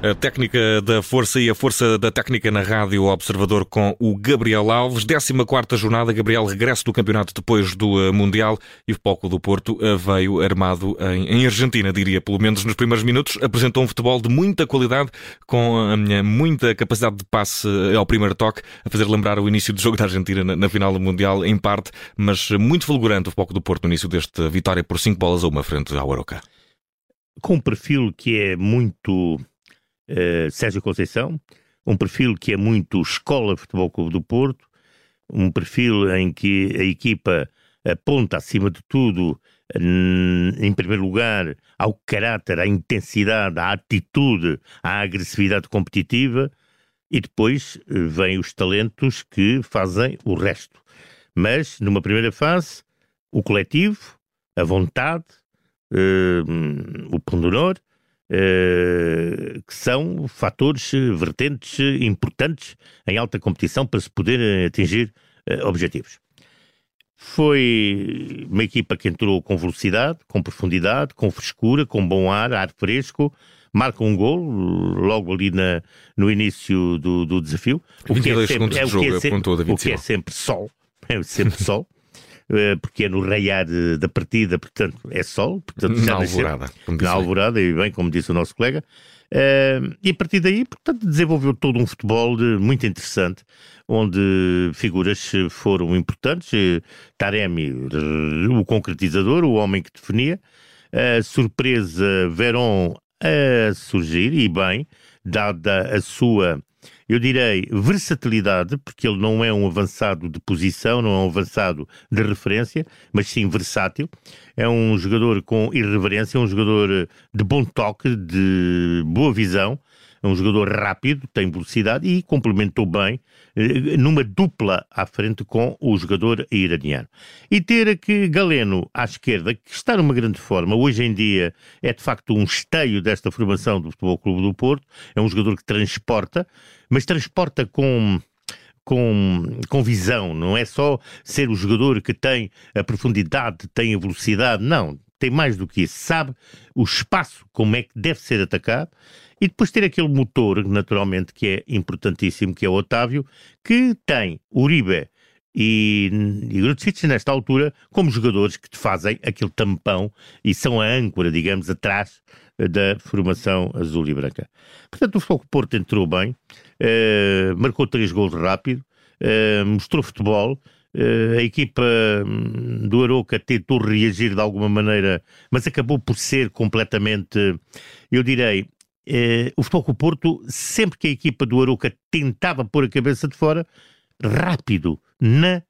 A técnica da força e a força da técnica na Rádio Observador com o Gabriel Alves. 14 jornada, Gabriel regresso do campeonato depois do eh, Mundial e o Palco do Porto eh, veio armado em, Argentina, diria, pelo menos nos primeiros minutos. Apresentou um futebol de muita qualidade, com muita capacidade de passe eh, ao primeiro toque, a fazer lembrar o início do jogo da Argentina na, na final do Mundial, em parte, mas muito fulgurante o Palco do Porto no início desta vitória por 5 bolas a uma frente ao Aroca. Com um perfil que é muito uh, Sérgio Conceição, um perfil que é muito escola Futebol Clube do Porto, um perfil em que a equipa aponta, acima de tudo, em primeiro lugar, ao caráter, à intensidade, à atitude, à agressividade competitiva, e depois eh, vêm os talentos que fazem o resto. Mas, numa primeira fase, o coletivo, a vontade, uh, o pundonor, que são fatores, eh, vertentes eh, importantes em alta competição para se poder atingir uh, objetivos. Foi uma equipa que entrou com velocidade, com profundidade, com frescura, com bom ar, ar fresco, marca um gol logo ali na, no início do, do desafio. O que é sempre, é, o que é sempre, o que é sempre sol, é sempre sol. Eh, porque é no raiar da partida, portanto é sol, portanto na alvorada, na alvorada, e bem, como disse o nosso colega, uh, e a partir daí, portanto, desenvolveu todo um futebol de, muito interessante, onde figuras foram importantes, eh, Taremi, o concretizador, o homem que definia, a surpresa Veron a surgir, e bem, dada a sua eu direi, versatilidade, porque ele não é um avançado de posição, não é um avançado de referência, mas sim versátil. É um jogador com irreverência, um jogador de bom toque, de boa visão, é um jogador rápido, tem velocidade e complementou bem eh, numa dupla à frente com o jogador iraniano. E ter aqui Galeno à esquerda, que está numa grande forma, hoje em dia é de facto um esteio desta formação do Futebol Clube do Porto, é um jogador que transporta, mas transporta com com, com visão, não é só ser o jogador que tem a profundidade, tem a velocidade, não, tem mais do que isso, sabe o espaço, como é que deve ser atacado e depois ter aquele motor, naturalmente, que é importantíssimo, que é o Otávio, que tem Uribe e, e nesta altura, como jogadores que te fazem aquele tampão e são a âncora, digamos, atrás eh, da formação azul e branca. Portanto, o Foco Porto entrou bem, eh, marcou três gols rápido, eh, mostrou futebol, Uh, a equipa hum, do Aroca tentou reagir de alguma maneira, mas acabou por ser completamente, eu direi, eh, o Futebol Porto, sempre que a equipa do Aruca tentava pôr a cabeça de fora, rápido, na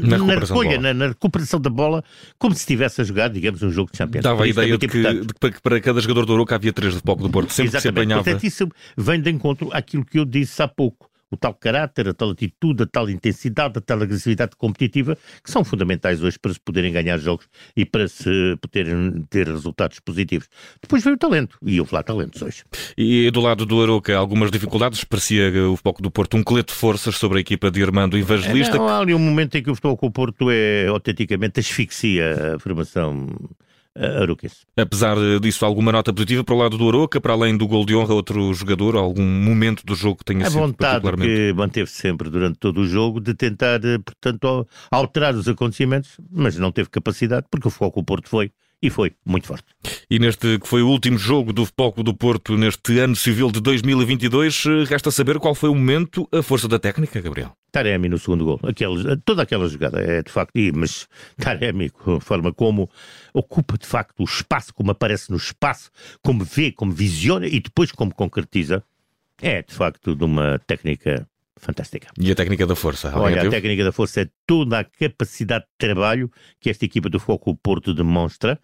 na, na recolha, na, na, recuperação da bola, como se estivesse a jogar, digamos, um jogo de Champions. Dava a é ideia de, que, de, que, para cada jogador do Aroca havia três de foco do Porto, sempre Exatamente. que se apanhava. Portanto, isso vem de encontro àquilo que eu disse há pouco o tal caráter, a tal atitude, a tal intensidade, a tal agressividade competitiva, que são fundamentais hoje para se poderem ganhar jogos e para se poderem ter resultados positivos. Depois veio o talento, e houve lá talentos hoje. E do lado do Aroca, algumas dificuldades, parecia o Futebol do Porto um colete de forças sobre a equipa de Armando Evangelista. Não, há ali um momento em que o Futebol do Porto é autenticamente asfixia a formação Aroquense. Apesar disso, alguma nota positiva para o lado do Aroca, para além do gol de honra, outro jogador, algum momento do jogo que tenha a sido vontade que manteve sempre durante todo o jogo de tentar, eh, portanto, alterar os acontecimentos, mas não teve capacidade, porque o foco o Porto foi e foi muito forte. E neste que foi o último jogo do Futebol do Porto neste ano civil de 2022, resta saber qual foi o momento, a força da técnica, Gabriel. Taremi no segundo gol. Toda aquela jogada é de facto, mas Taremi, a forma como ocupa de facto o espaço, como aparece no espaço, como vê, como visiona e depois como concretiza, é de facto de uma técnica fantástica. E a técnica da força? Olha, a técnica da força é toda a capacidade de trabalho que esta equipa do Foco Porto demonstra,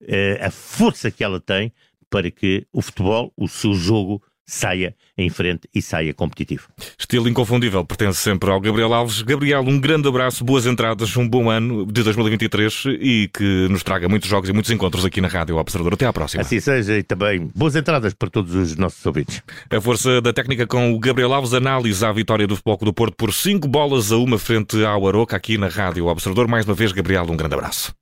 eh, a força que ela tem para que o futebol, o seu jogo, saia em frente e saia competitivo. Estilo inconfundível, pertence sempre ao Gabriel Alves. Gabriel, um grande abraço, boas entradas, um bom ano de 2023 e que nos traga muitos jogos e muitos encontros aqui na Rádio Observador. Até à próxima. Assim seja e também boas entradas para todos os nossos ouvintes. A força da técnica com o Gabriel Alves analisa a vitória do Futebol do Porto por 5 bolas a uma frente ao Aroca aqui na Rádio Observador. Mais uma vez, Gabriel, um grande abraço.